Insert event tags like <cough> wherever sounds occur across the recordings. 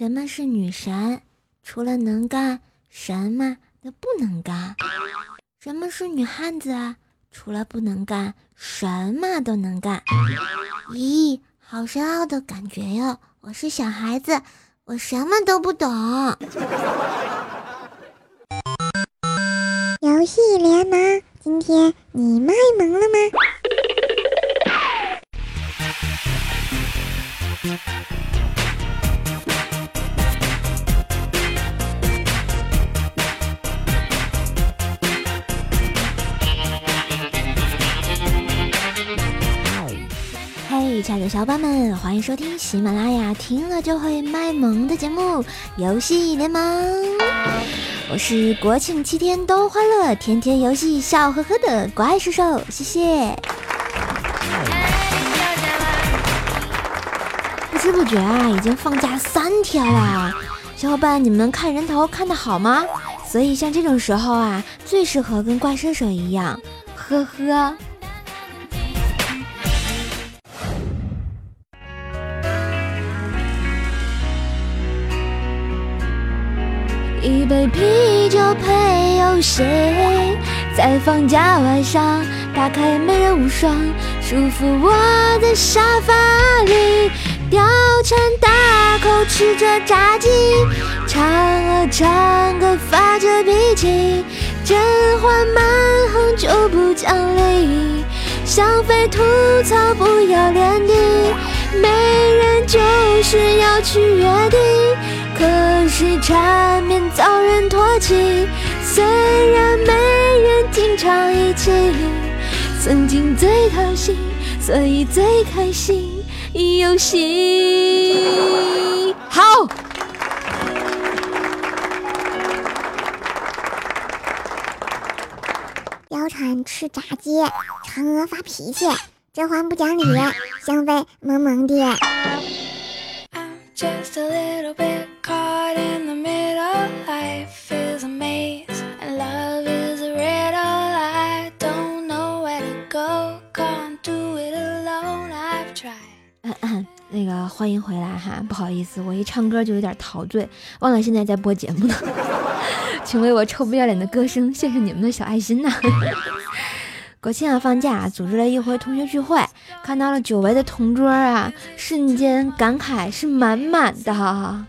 什么是女神？除了能干，什么都不能干。什么是女汉子啊？除了不能干，什么都能干。咦，好深奥的感觉哟！我是小孩子，我什么都不懂。游戏联盟，今天你卖萌了吗？亲爱的小伙伴们，欢迎收听喜马拉雅听了就会卖萌的节目《游戏联盟》。我是国庆七天都欢乐，天天游戏笑呵呵的怪兽兽，谢谢。不知不觉啊，已经放假三天了，小伙伴你们看人头看的好吗？所以像这种时候啊，最适合跟怪兽兽一样，呵呵。杯啤酒配有谁，在放假晚上打开美人无双，舒服窝在沙发里，貂蝉大口吃着炸鸡，嫦娥唱歌发着脾气，甄嬛蛮横就不讲理，香妃吐槽不要脸的，美人就是要去约定。可是缠绵遭人唾弃，虽然没人经常一起，曾经最掏心，所以最开心。游戏好，貂蝉吃炸鸡，嫦娥发脾气，甄嬛不讲理，香妃萌萌的。那回来哈，不好意思，我一唱歌就有点陶醉，忘了现在在播节目呢，<laughs> 请为我臭不要脸的歌声献上你们的小爱心呐！<laughs> 国庆啊放假，组织了一回同学聚会，看到了久违的同桌啊，瞬间感慨是满满的。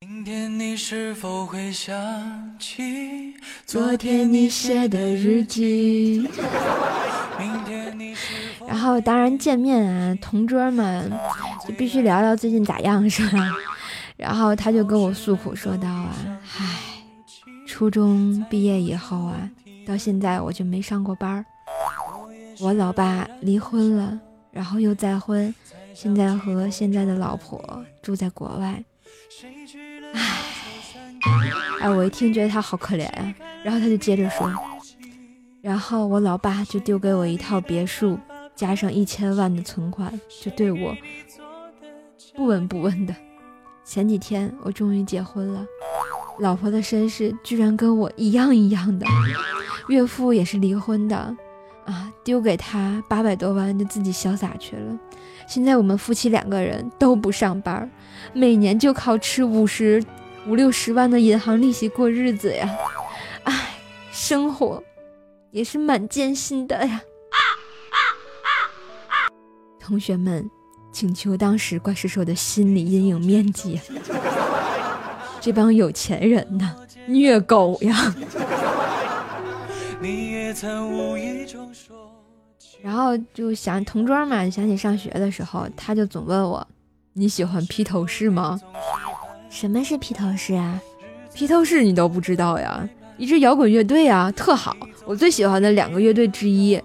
明天你是否会想起昨天你写的日记？<laughs> 然后当然见面啊，同桌们就必须聊聊最近咋样，是吧？<laughs> 然后他就跟我诉苦说道啊，唉，初中毕业以后啊。到现在我就没上过班儿，我老爸离婚了，然后又再婚，现在和现在的老婆住在国外。唉，哎，我一听觉得他好可怜呀，然后他就接着说，然后我老爸就丢给我一套别墅，加上一千万的存款，就对我不闻不问的。前几天我终于结婚了，老婆的身世居然跟我一样一样的。岳父也是离婚的，啊，丢给他八百多万就自己潇洒去了。现在我们夫妻两个人都不上班，每年就靠吃五十五六十万的银行利息过日子呀！唉，生活也是蛮艰辛的呀。同学们，请求当时怪兽兽的心理阴影面积。这帮有钱人呐，虐狗呀！然后就想同桌嘛，想起上学的时候，他就总问我：“你喜欢披头士吗？”什么是披头士啊？披头士你都不知道呀？一支摇滚乐队啊，特好，我最喜欢的两个乐队之一。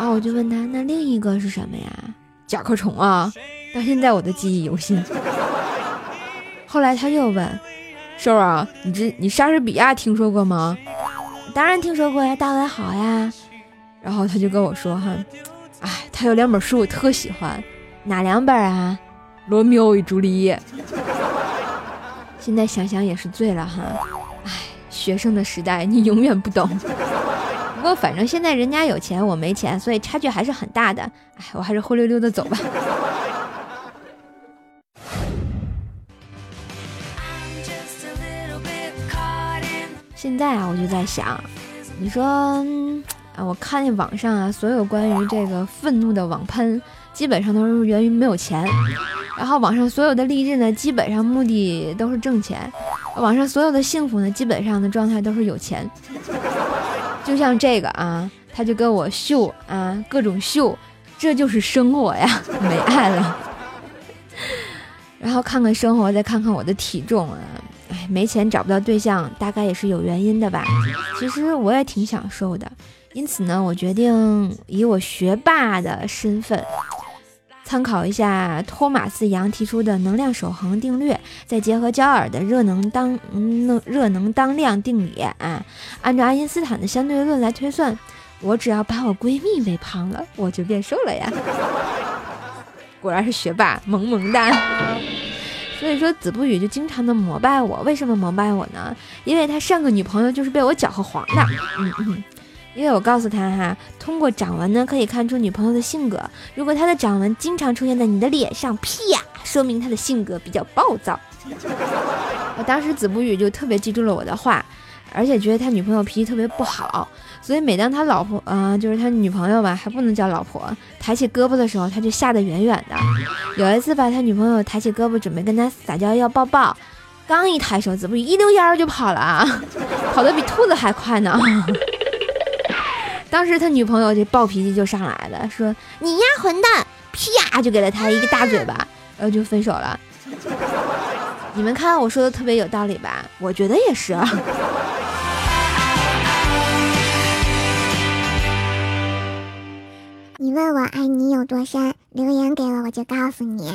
啊，我就问他，那另一个是什么呀？甲壳虫啊，到现在我都记忆犹新。后来他又问：“瘦啊，你这你莎士比亚听说过吗？”当然听说过呀，大文豪呀，然后他就跟我说哈，哎，他有两本书我特喜欢，哪两本啊？《罗密欧与朱丽叶》。现在想想也是醉了哈，哎，学生的时代你永远不懂。不过反正现在人家有钱我没钱所以差距还是很大的。哎我还是灰溜溜的走吧。现在啊我就在想你说啊我看见网上啊所有关于这个愤怒的网喷基本上都是源于没有钱。然后网上所有的励志呢基本上目的都是挣钱。网上所有的幸福呢基本上的状态都是有钱。就像这个啊，他就跟我秀啊，各种秀，这就是生活呀，<laughs> 没爱了。然后看看生活，再看看我的体重啊，哎，没钱找不到对象，大概也是有原因的吧。其实我也挺享受的，因此呢，我决定以我学霸的身份。参考一下托马斯杨提出的能量守恒定律，再结合焦耳的热能当能热能当量定理啊，按照爱因斯坦的相对论来推算，我只要把我闺蜜喂胖了，我就变瘦了呀！果然是学霸，萌萌哒。所以说子不语就经常的膜拜我，为什么膜拜我呢？因为他上个女朋友就是被我搅和黄的。嗯嗯。因为我告诉他哈，通过掌纹呢可以看出女朋友的性格。如果她的掌纹经常出现在你的脸上，啪，说明她的性格比较暴躁。我当时子不语就特别记住了我的话，而且觉得他女朋友脾气特别不好，所以每当他老婆，嗯，就是他女朋友吧，还不能叫老婆，抬起胳膊的时候，他就吓得远远的。有一次吧，他女朋友抬起胳膊准备跟他撒娇要抱抱，刚一抬手，子不语一溜烟儿就跑了，<laughs> 跑得比兔子还快呢。当时他女朋友这暴脾气就上来了，说你丫混蛋，啪就给了他一个大嘴巴，然后就分手了。<laughs> 你们看我说的特别有道理吧？我觉得也是。你问我爱你有多深，留言给我我就告诉你。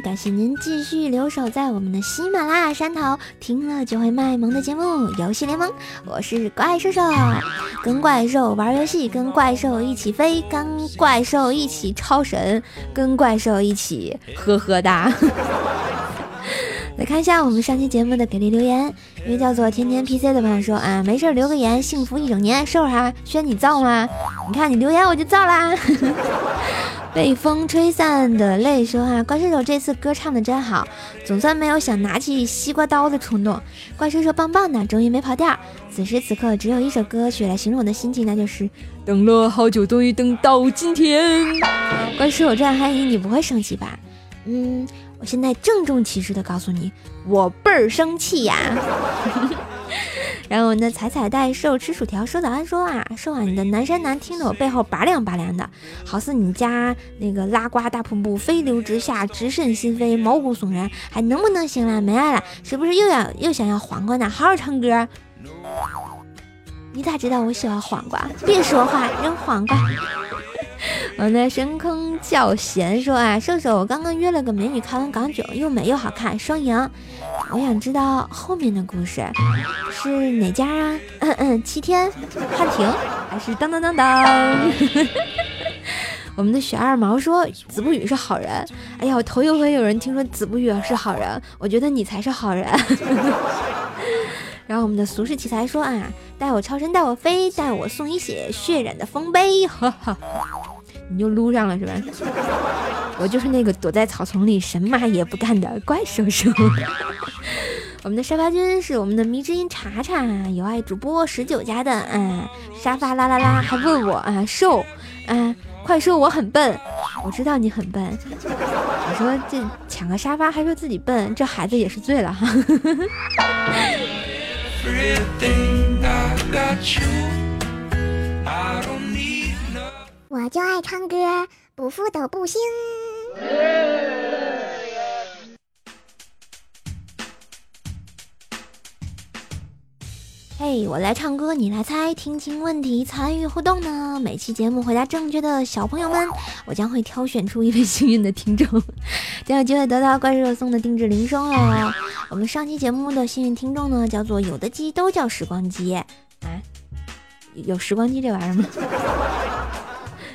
感谢您继续留守在我们的喜马拉雅山头，听了就会卖萌的节目《游戏联盟》，我是怪兽兽，跟怪兽玩游戏，跟怪兽一起飞，跟怪兽一起超神，跟怪兽一起呵呵哒。<laughs> 来看一下我们上期节目的给力留言，一位叫做天天 PC 的朋友说啊，没事留个言，幸福一整年，瘦哈，宣你造吗？你看你留言我就造啦。被风吹散的泪说啊，怪叔叔这次歌唱的真好，总算没有想拿起西瓜刀的冲动。怪叔叔棒棒的，终于没跑调。此时此刻，只有一首歌曲来形容我的心情，那就是等了好久，终于等到今天。怪叔叔这样喊你，你不会生气吧？嗯，我现在郑重其事的告诉你，我倍儿生气呀。然后我那彩彩带瘦吃薯条说早安说啊，说啊你的南山南听得我背后拔凉拔凉的，好似你家那个拉瓜大瀑布飞流直下，直渗心扉，毛骨悚然，还能不能行了？没爱了？是不是又要又想要黄瓜呢？好好唱歌。你咋知道我喜欢黄瓜？别说话，扔黄瓜。我们的深坑叫闲说啊，射手，我刚刚约了个美女看完港囧，又美又好看，双赢。我想知道后面的故事 <laughs> 是哪家啊？嗯嗯，七天、汉庭还是当当当当？<laughs> 我们的雪二毛说子不语是好人。哎呀，我头一回有人听说子不语是好人，我觉得你才是好人。<laughs> 然后我们的俗世奇才说啊，带我超神，带我飞，带我送一血血染的丰碑。哈哈，你就撸上了是吧？我就是那个躲在草丛里什么也不干的怪兽兽。我们的沙发君是我们的迷之音查查，有爱主播十九家的，嗯，沙发啦啦啦，还问我啊瘦，啊，快说我很笨，我知道你很笨。你说这抢个沙发还说自己笨，这孩子也是醉了哈。<laughs> 我就爱唱歌。不服都不行。嘿，我来唱歌，你来猜，听清问题，参与互动呢。每期节目回答正确的小朋友们，我将会挑选出一位幸运的听众，将有机会得到怪兽送的定制铃声哦。我们上期节目的幸运听众呢，叫做有的鸡都叫时光机啊，有时光机这玩意儿吗？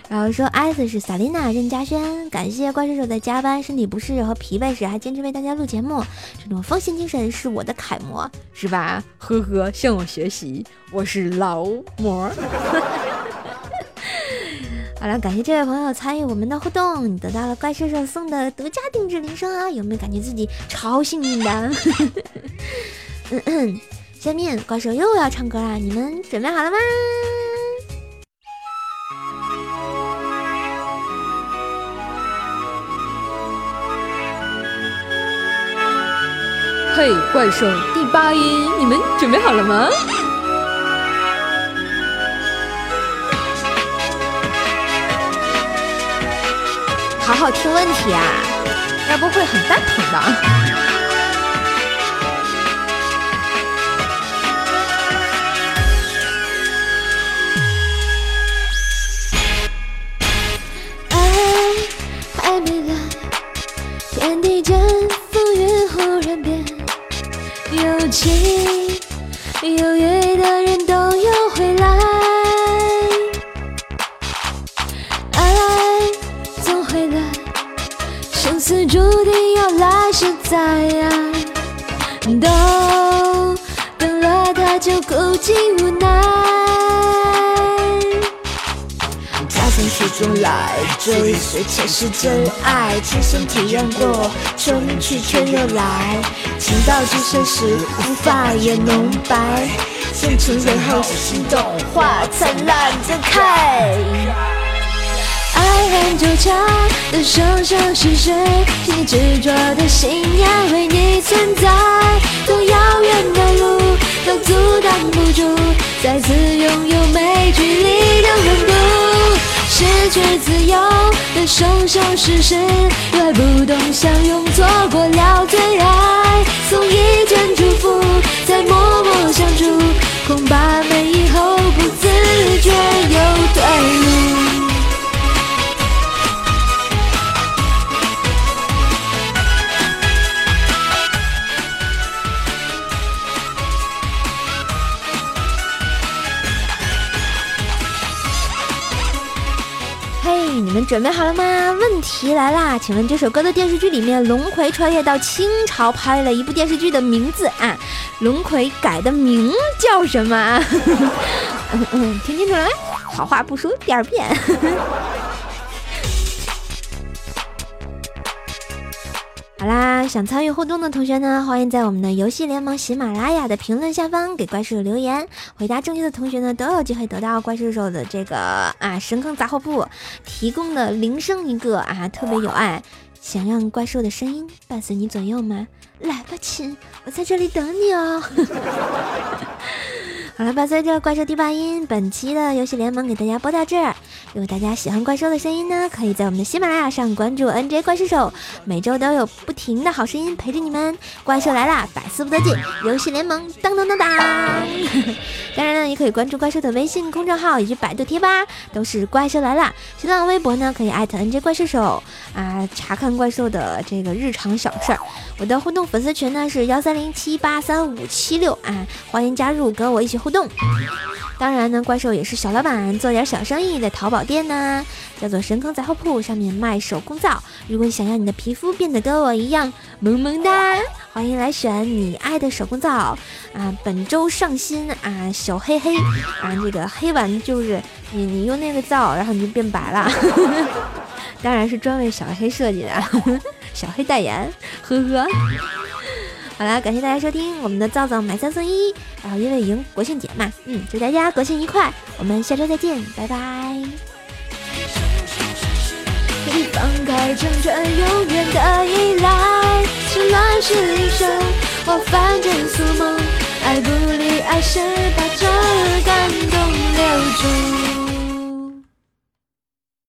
然后说，S 是萨琳娜任嘉轩，感谢怪兽手在加班、身体不适和疲惫时还坚持为大家录节目，这种奉献精神是我的楷模，是吧？呵呵，向我学习，我是劳模。<laughs> 好了，感谢这位朋友参与我们的互动，你得到了怪兽兽送的独家定制铃声啊！有没有感觉自己超幸运的？<laughs> 嗯嗯，下面怪兽又要唱歌啦，你们准备好了吗？怪兽第八音，你们准备好了吗？好好听问题啊，要不会很蛋疼的。这一切才是真爱，亲身体验过，春去春又来，情到至深时无法言浓白，现成人后心动，花灿烂的开。爱恨纠缠的生生世世，你执着的信念为你存在，多遥远的路都阻挡不住，再次拥有没距离的温度。失去自由的生生世世，来不懂相拥，错过了最爱。送一卷祝福，再默默相助，恐怕没以后，不自觉又退路。准备好了吗？问题来啦！请问这首歌的电视剧里面，龙葵穿越到清朝拍了一部电视剧的名字啊？龙葵改的名叫什么？<laughs> 嗯嗯，听清楚了没？好话不说第二遍。好啦，想参与互动的同学呢，欢迎在我们的游戏联盟喜马拉雅的评论下方给怪兽留言。回答正确的同学呢，都有机会得到怪兽兽的这个啊神坑杂货铺提供的铃声一个啊，特别有爱。想让怪兽的声音伴随你左右吗？<laughs> 来吧，亲，我在这里等你哦。<laughs> 好了，伴随着怪兽第八音，本期的游戏联盟给大家播到这儿。如果大家喜欢怪兽的声音呢，可以在我们的喜马拉雅上关注 NJ 怪兽手，每周都有不停的好声音陪着你们。怪兽来啦，百思不得解，游戏联盟当当当当。<laughs> 当然呢，也可以关注怪兽的微信公众号以及百度贴吧，都是怪兽来啦。新浪微博呢，可以艾特 NJ 怪兽手啊，查看怪兽的这个日常小事儿。我的互动粉丝群呢是幺三零七八三五七六啊，欢迎加入，跟我一起互动。当然呢，怪兽也是小老板，做点小生意，在淘宝店呢，叫做神坑杂货铺，上面卖手工皂。如果你想要你的皮肤变得跟我一样萌萌哒，欢迎来选你爱的手工皂啊！本周上新啊，小黑黑啊，这个黑完就是你，你用那个皂，然后你就变白了。<laughs> 当然是专为小黑设计的，小黑代言，呵呵。好了，感谢大家收听我们的皂皂买三送一，然后因为迎国庆节嘛，嗯，祝大家国庆愉快，我们下周再见，拜拜。放开成全永远的依赖，是乱世英雄或凡间俗梦，爱不离爱是把这感动留住。